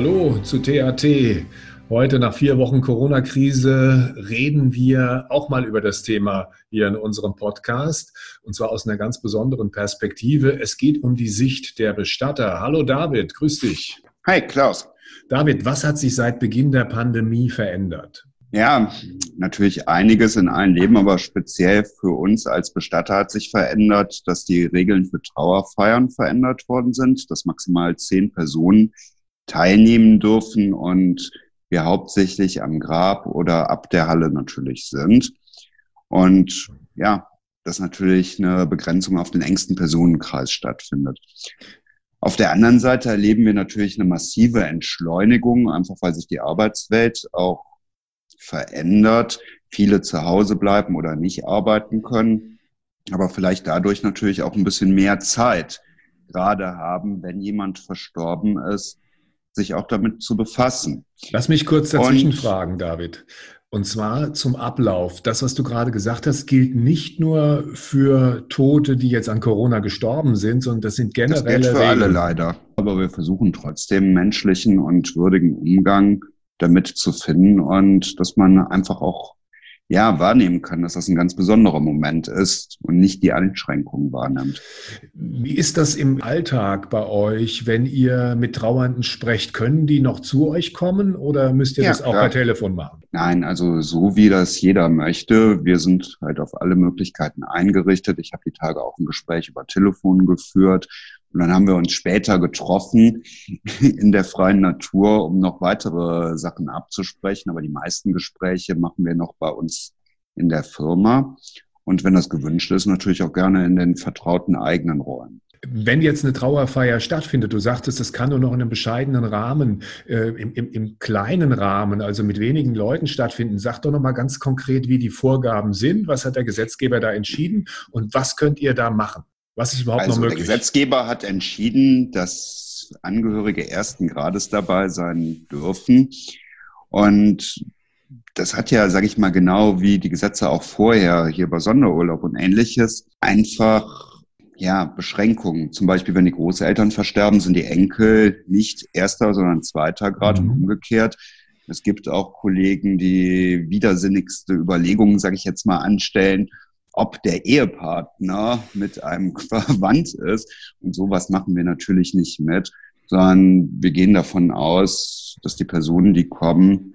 Hallo zu TAT. Heute nach vier Wochen Corona-Krise reden wir auch mal über das Thema hier in unserem Podcast und zwar aus einer ganz besonderen Perspektive. Es geht um die Sicht der Bestatter. Hallo David, grüß dich. Hi Klaus. David, was hat sich seit Beginn der Pandemie verändert? Ja, natürlich einiges in allen Leben, aber speziell für uns als Bestatter hat sich verändert, dass die Regeln für Trauerfeiern verändert worden sind, dass maximal zehn Personen teilnehmen dürfen und wir hauptsächlich am Grab oder ab der Halle natürlich sind. Und ja, dass natürlich eine Begrenzung auf den engsten Personenkreis stattfindet. Auf der anderen Seite erleben wir natürlich eine massive Entschleunigung, einfach weil sich die Arbeitswelt auch verändert, viele zu Hause bleiben oder nicht arbeiten können, aber vielleicht dadurch natürlich auch ein bisschen mehr Zeit gerade haben, wenn jemand verstorben ist, sich auch damit zu befassen. Lass mich kurz dazwischen Und, fragen, David. Und zwar zum Ablauf. Das, was du gerade gesagt hast, gilt nicht nur für Tote, die jetzt an Corona gestorben sind, sondern das sind generelle. Das gilt für alle leider. Aber wir versuchen trotzdem menschlichen und würdigen Umgang damit zu finden und dass man einfach auch ja, wahrnehmen kann, dass das ein ganz besonderer Moment ist und nicht die Einschränkungen wahrnimmt. Wie ist das im Alltag bei euch, wenn ihr mit Trauernden sprecht? Können die noch zu euch kommen oder müsst ihr ja, das auch klar. per Telefon machen? Nein, also so wie das jeder möchte. Wir sind halt auf alle Möglichkeiten eingerichtet. Ich habe die Tage auch ein Gespräch über Telefon geführt und dann haben wir uns später getroffen in der freien Natur, um noch weitere Sachen abzusprechen. Aber die meisten Gespräche machen wir noch bei uns in der Firma. Und wenn das gewünscht ist, natürlich auch gerne in den vertrauten eigenen Räumen. Wenn jetzt eine Trauerfeier stattfindet, du sagtest, das kann nur noch in einem bescheidenen Rahmen, äh, im, im, im, kleinen Rahmen, also mit wenigen Leuten stattfinden. Sag doch noch mal ganz konkret, wie die Vorgaben sind. Was hat der Gesetzgeber da entschieden und was könnt ihr da machen? Was ist überhaupt also noch möglich? Der Gesetzgeber hat entschieden, dass Angehörige ersten Grades dabei sein dürfen. Und das hat ja, sage ich mal, genau wie die Gesetze auch vorher hier bei Sonderurlaub und ähnliches, einfach ja, Beschränkungen. Zum Beispiel, wenn die Großeltern versterben, sind die Enkel nicht erster, sondern zweiter Grad mhm. und umgekehrt. Es gibt auch Kollegen, die widersinnigste Überlegungen, sage ich jetzt mal, anstellen ob der Ehepartner mit einem verwandt ist. Und sowas machen wir natürlich nicht mit, sondern wir gehen davon aus, dass die Personen, die kommen,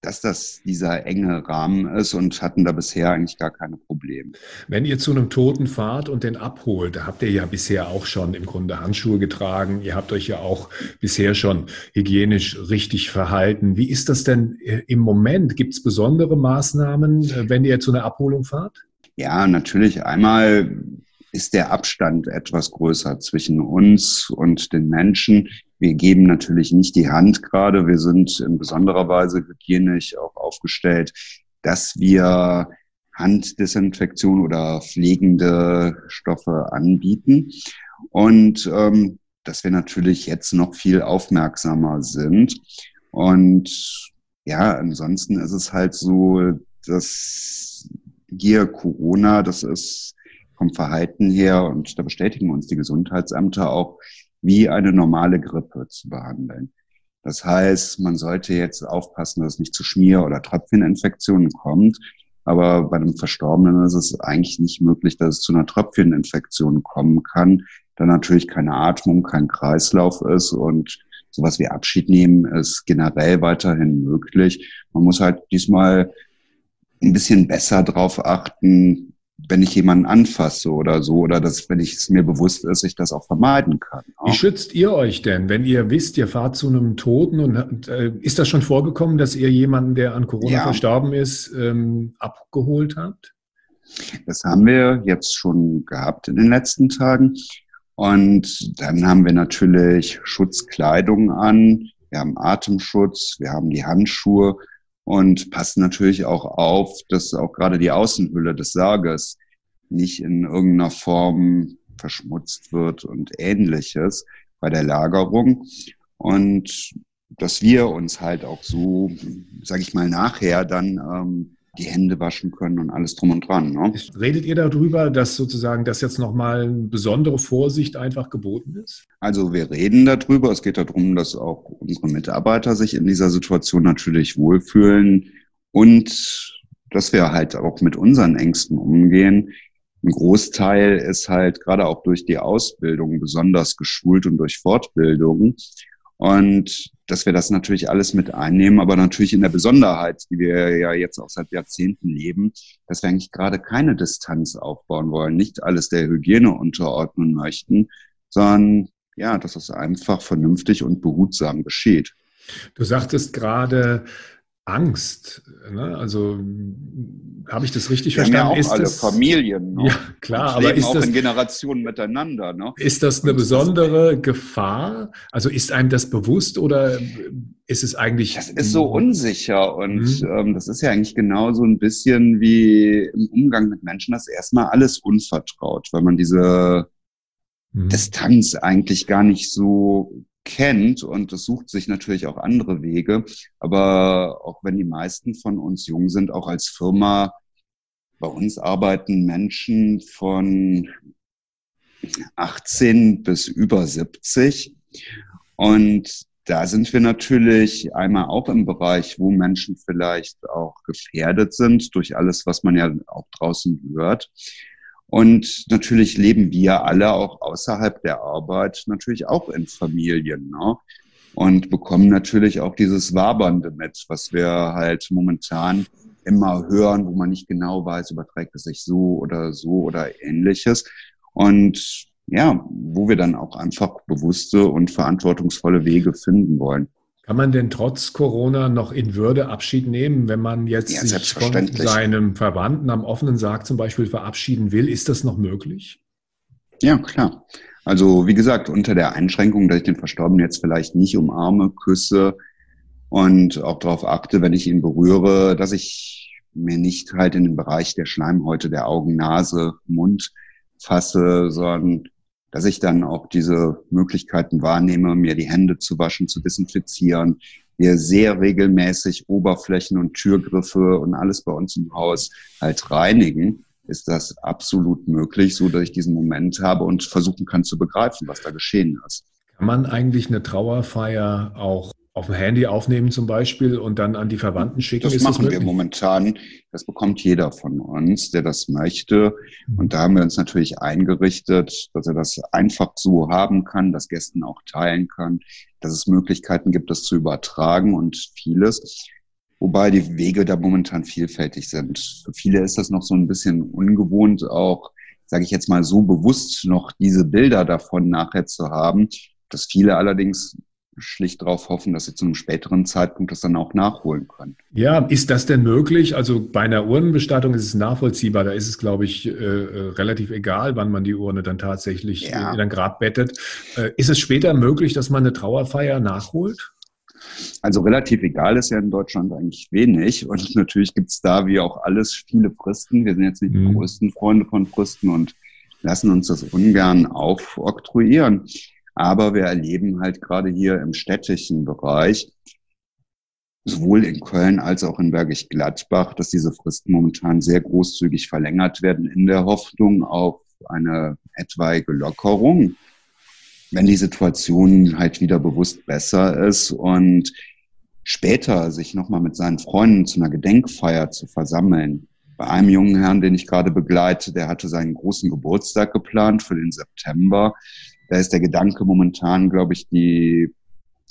dass das dieser enge Rahmen ist und hatten da bisher eigentlich gar keine Probleme. Wenn ihr zu einem Toten fahrt und den abholt, da habt ihr ja bisher auch schon im Grunde Handschuhe getragen. Ihr habt euch ja auch bisher schon hygienisch richtig verhalten. Wie ist das denn äh, im Moment? Gibt es besondere Maßnahmen, äh, wenn ihr zu einer Abholung fahrt? Ja, natürlich. Einmal ist der Abstand etwas größer zwischen uns und den Menschen. Wir geben natürlich nicht die Hand gerade. Wir sind in besonderer Weise hygienisch auch aufgestellt, dass wir Handdesinfektion oder pflegende Stoffe anbieten. Und ähm, dass wir natürlich jetzt noch viel aufmerksamer sind. Und ja, ansonsten ist es halt so, dass hier Corona, das ist vom Verhalten her, und da bestätigen uns die Gesundheitsämter auch, wie eine normale Grippe zu behandeln. Das heißt, man sollte jetzt aufpassen, dass es nicht zu Schmier- oder Tröpfcheninfektionen kommt. Aber bei einem Verstorbenen ist es eigentlich nicht möglich, dass es zu einer Tröpfcheninfektion kommen kann, da natürlich keine Atmung, kein Kreislauf ist und sowas wie Abschied nehmen ist generell weiterhin möglich. Man muss halt diesmal ein bisschen besser drauf achten, wenn ich jemanden anfasse oder so, oder dass, wenn ich es mir bewusst ist, ich das auch vermeiden kann. Wie schützt ihr euch denn, wenn ihr wisst, ihr fahrt zu einem Toten und äh, ist das schon vorgekommen, dass ihr jemanden, der an Corona ja. verstorben ist, ähm, abgeholt habt? Das haben wir jetzt schon gehabt in den letzten Tagen. Und dann haben wir natürlich Schutzkleidung an, wir haben Atemschutz, wir haben die Handschuhe, und passen natürlich auch auf, dass auch gerade die Außenhülle des Sarges nicht in irgendeiner Form verschmutzt wird und ähnliches bei der Lagerung. Und dass wir uns halt auch so, sage ich mal, nachher dann ähm, die Hände waschen können und alles drum und dran. Ne? Redet ihr darüber, dass sozusagen das jetzt nochmal besondere Vorsicht einfach geboten ist? Also wir reden darüber. Es geht darum, dass auch unsere Mitarbeiter sich in dieser Situation natürlich wohlfühlen und dass wir halt auch mit unseren Ängsten umgehen. Ein Großteil ist halt gerade auch durch die Ausbildung besonders geschult und durch Fortbildung. Und dass wir das natürlich alles mit einnehmen, aber natürlich in der Besonderheit, die wir ja jetzt auch seit Jahrzehnten leben, dass wir eigentlich gerade keine Distanz aufbauen wollen, nicht alles der Hygiene unterordnen möchten, sondern ja, dass es einfach vernünftig und behutsam geschieht. Du sagtest gerade, Angst. Ne? Also habe ich das richtig Wir verstanden? Haben ja auch ist alle das, Familien. Ne? Ja, klar, aber ist auch das in Generationen miteinander. Ne? Ist das eine besondere Gefahr? Also ist einem das bewusst oder ist es eigentlich? Das ist so unsicher und mhm. ähm, das ist ja eigentlich genau so ein bisschen wie im Umgang mit Menschen. Das ist erstmal alles unvertraut, weil man diese mhm. Distanz eigentlich gar nicht so kennt und es sucht sich natürlich auch andere Wege. Aber auch wenn die meisten von uns jung sind, auch als Firma, bei uns arbeiten Menschen von 18 bis über 70. Und da sind wir natürlich einmal auch im Bereich, wo Menschen vielleicht auch gefährdet sind durch alles, was man ja auch draußen hört. Und natürlich leben wir alle auch außerhalb der Arbeit natürlich auch in Familien. Ne? Und bekommen natürlich auch dieses Wabernde mit, was wir halt momentan immer hören, wo man nicht genau weiß, überträgt es sich so oder so oder ähnliches. Und ja, wo wir dann auch einfach bewusste und verantwortungsvolle Wege finden wollen. Kann man denn trotz Corona noch in Würde Abschied nehmen, wenn man jetzt ja, sich von seinem Verwandten am offenen Sarg zum Beispiel verabschieden will? Ist das noch möglich? Ja, klar. Also wie gesagt, unter der Einschränkung, dass ich den Verstorbenen jetzt vielleicht nicht umarme, küsse und auch darauf achte, wenn ich ihn berühre, dass ich mir nicht halt in den Bereich der Schleimhäute, der Augen, Nase, Mund fasse, sondern dass ich dann auch diese Möglichkeiten wahrnehme, mir die Hände zu waschen, zu desinfizieren, wir sehr regelmäßig Oberflächen und Türgriffe und alles bei uns im Haus halt reinigen, ist das absolut möglich, so dass ich diesen Moment habe und versuchen kann zu begreifen, was da geschehen ist. Kann man eigentlich eine Trauerfeier auch auf dem Handy aufnehmen zum Beispiel und dann an die Verwandten schicken? Das ist machen das wir momentan. Das bekommt jeder von uns, der das möchte. Mhm. Und da haben wir uns natürlich eingerichtet, dass er das einfach so haben kann, dass Gästen auch teilen kann, dass es Möglichkeiten gibt, das zu übertragen und vieles. Wobei die Wege da momentan vielfältig sind. Für viele ist das noch so ein bisschen ungewohnt, auch, sage ich jetzt mal, so bewusst noch diese Bilder davon nachher zu haben, dass viele allerdings schlicht darauf hoffen, dass sie zu einem späteren Zeitpunkt das dann auch nachholen können. Ja, ist das denn möglich? Also bei einer Urnenbestattung ist es nachvollziehbar. Da ist es, glaube ich, äh, äh relativ egal, wann man die Urne dann tatsächlich ja. in ein Grab bettet. Äh, ist es später möglich, dass man eine Trauerfeier nachholt? Also relativ egal ist ja in Deutschland eigentlich wenig. Und natürlich gibt es da wie auch alles viele Fristen. Wir sind jetzt nicht mhm. die größten Freunde von Fristen und lassen uns das ungern aufoktroyieren. Aber wir erleben halt gerade hier im städtischen Bereich, sowohl in Köln als auch in Bergisch Gladbach, dass diese Fristen momentan sehr großzügig verlängert werden in der Hoffnung auf eine etwaige Lockerung, wenn die Situation halt wieder bewusst besser ist und später sich nochmal mit seinen Freunden zu einer Gedenkfeier zu versammeln. Bei einem jungen Herrn, den ich gerade begleite, der hatte seinen großen Geburtstag geplant für den September. Da ist der Gedanke momentan, glaube ich, die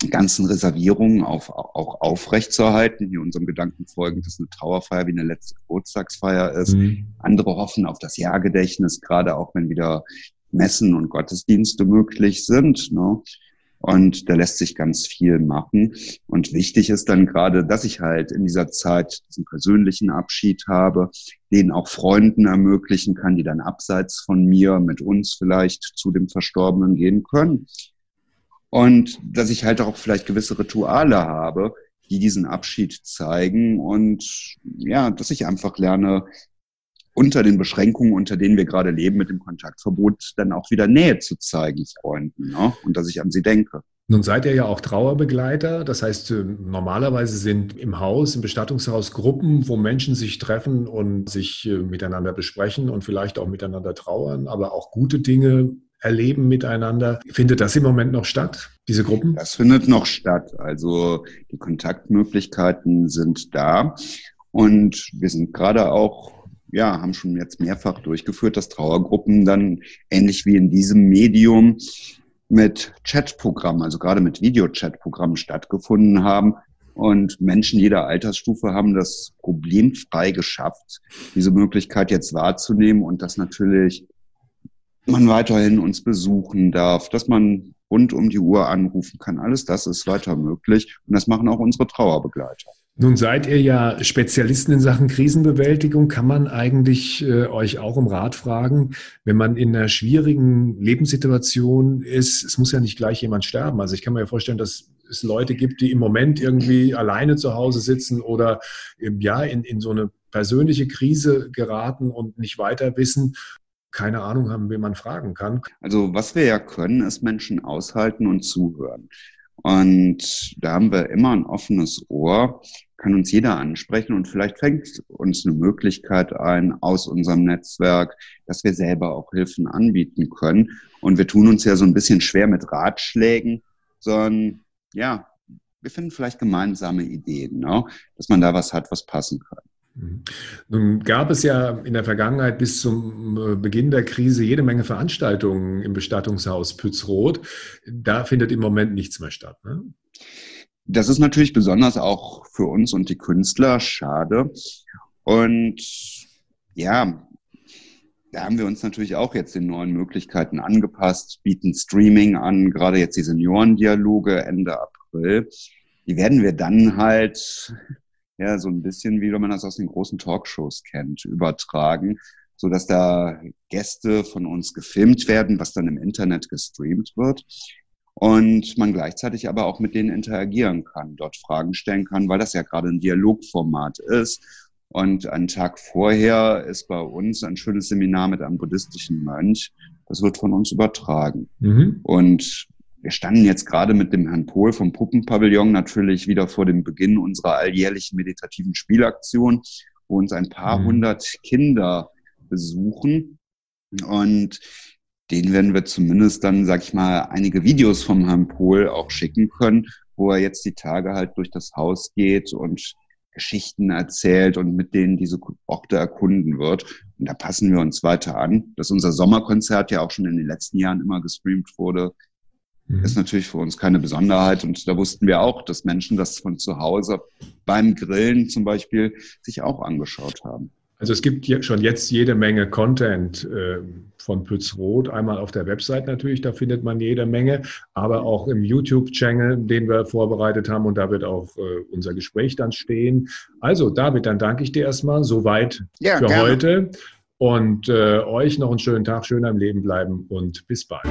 ganzen Reservierungen auf, auch aufrechtzuerhalten. Hier unserem Gedanken folgend, dass eine Trauerfeier wie eine letzte Geburtstagsfeier ist. Mhm. Andere hoffen auf das Jahrgedächtnis, gerade auch wenn wieder Messen und Gottesdienste möglich sind. Ne? Und da lässt sich ganz viel machen. Und wichtig ist dann gerade, dass ich halt in dieser Zeit diesen persönlichen Abschied habe, den auch Freunden ermöglichen kann, die dann abseits von mir mit uns vielleicht zu dem Verstorbenen gehen können. Und dass ich halt auch vielleicht gewisse Rituale habe, die diesen Abschied zeigen und ja, dass ich einfach lerne, unter den Beschränkungen, unter denen wir gerade leben, mit dem Kontaktverbot, dann auch wieder Nähe zu zeigen, Freunden, ne? und dass ich an sie denke. Nun seid ihr ja auch Trauerbegleiter. Das heißt, äh, normalerweise sind im Haus, im Bestattungshaus Gruppen, wo Menschen sich treffen und sich äh, miteinander besprechen und vielleicht auch miteinander trauern, aber auch gute Dinge erleben miteinander. Findet das im Moment noch statt, diese Gruppen? Das findet noch statt. Also die Kontaktmöglichkeiten sind da. Und wir sind gerade auch ja, haben schon jetzt mehrfach durchgeführt, dass Trauergruppen dann ähnlich wie in diesem Medium mit Chatprogrammen, also gerade mit Videochatprogrammen stattgefunden haben. Und Menschen jeder Altersstufe haben das problemfrei geschafft, diese Möglichkeit jetzt wahrzunehmen und dass natürlich man weiterhin uns besuchen darf, dass man rund um die Uhr anrufen kann. Alles das ist weiter möglich und das machen auch unsere Trauerbegleiter. Nun seid ihr ja Spezialisten in Sachen Krisenbewältigung. Kann man eigentlich äh, euch auch um Rat fragen, wenn man in einer schwierigen Lebenssituation ist? Es muss ja nicht gleich jemand sterben. Also ich kann mir ja vorstellen, dass es Leute gibt, die im Moment irgendwie alleine zu Hause sitzen oder ähm, ja in, in so eine persönliche Krise geraten und nicht weiter wissen keine Ahnung haben, wen man fragen kann. Also was wir ja können, ist Menschen aushalten und zuhören. Und da haben wir immer ein offenes Ohr, kann uns jeder ansprechen und vielleicht fängt uns eine Möglichkeit ein aus unserem Netzwerk, dass wir selber auch Hilfen anbieten können. Und wir tun uns ja so ein bisschen schwer mit Ratschlägen, sondern ja, wir finden vielleicht gemeinsame Ideen, ne? dass man da was hat, was passen kann. Mhm. Nun gab es ja in der Vergangenheit bis zum äh, Beginn der Krise jede Menge Veranstaltungen im Bestattungshaus Pützroth. Da findet im Moment nichts mehr statt. Ne? Das ist natürlich besonders auch für uns und die Künstler schade. Und ja, da haben wir uns natürlich auch jetzt den neuen Möglichkeiten angepasst, bieten Streaming an, gerade jetzt die Seniorendialoge Ende April. Die werden wir dann halt ja, so ein bisschen, wie man das aus den großen Talkshows kennt, übertragen, so dass da Gäste von uns gefilmt werden, was dann im Internet gestreamt wird. Und man gleichzeitig aber auch mit denen interagieren kann, dort Fragen stellen kann, weil das ja gerade ein Dialogformat ist. Und einen Tag vorher ist bei uns ein schönes Seminar mit einem buddhistischen Mönch. Das wird von uns übertragen. Mhm. Und wir standen jetzt gerade mit dem Herrn Pohl vom Puppenpavillon natürlich wieder vor dem Beginn unserer alljährlichen meditativen Spielaktion, wo uns ein paar mhm. hundert Kinder besuchen. Und denen werden wir zumindest dann, sag ich mal, einige Videos vom Herrn Pohl auch schicken können, wo er jetzt die Tage halt durch das Haus geht und Geschichten erzählt und mit denen diese Orte erkunden wird. Und da passen wir uns weiter an. Dass unser Sommerkonzert ja auch schon in den letzten Jahren immer gestreamt wurde, Mhm. ist natürlich für uns keine Besonderheit. Und da wussten wir auch, dass Menschen das von zu Hause beim Grillen zum Beispiel sich auch angeschaut haben. Also es gibt schon jetzt jede Menge Content äh, von Pützroth. Einmal auf der Website natürlich, da findet man jede Menge, aber auch im YouTube-Channel, den wir vorbereitet haben. Und da wird auch äh, unser Gespräch dann stehen. Also David, dann danke ich dir erstmal soweit ja, für gerne. heute. Und äh, euch noch einen schönen Tag, schön am Leben bleiben und bis bald.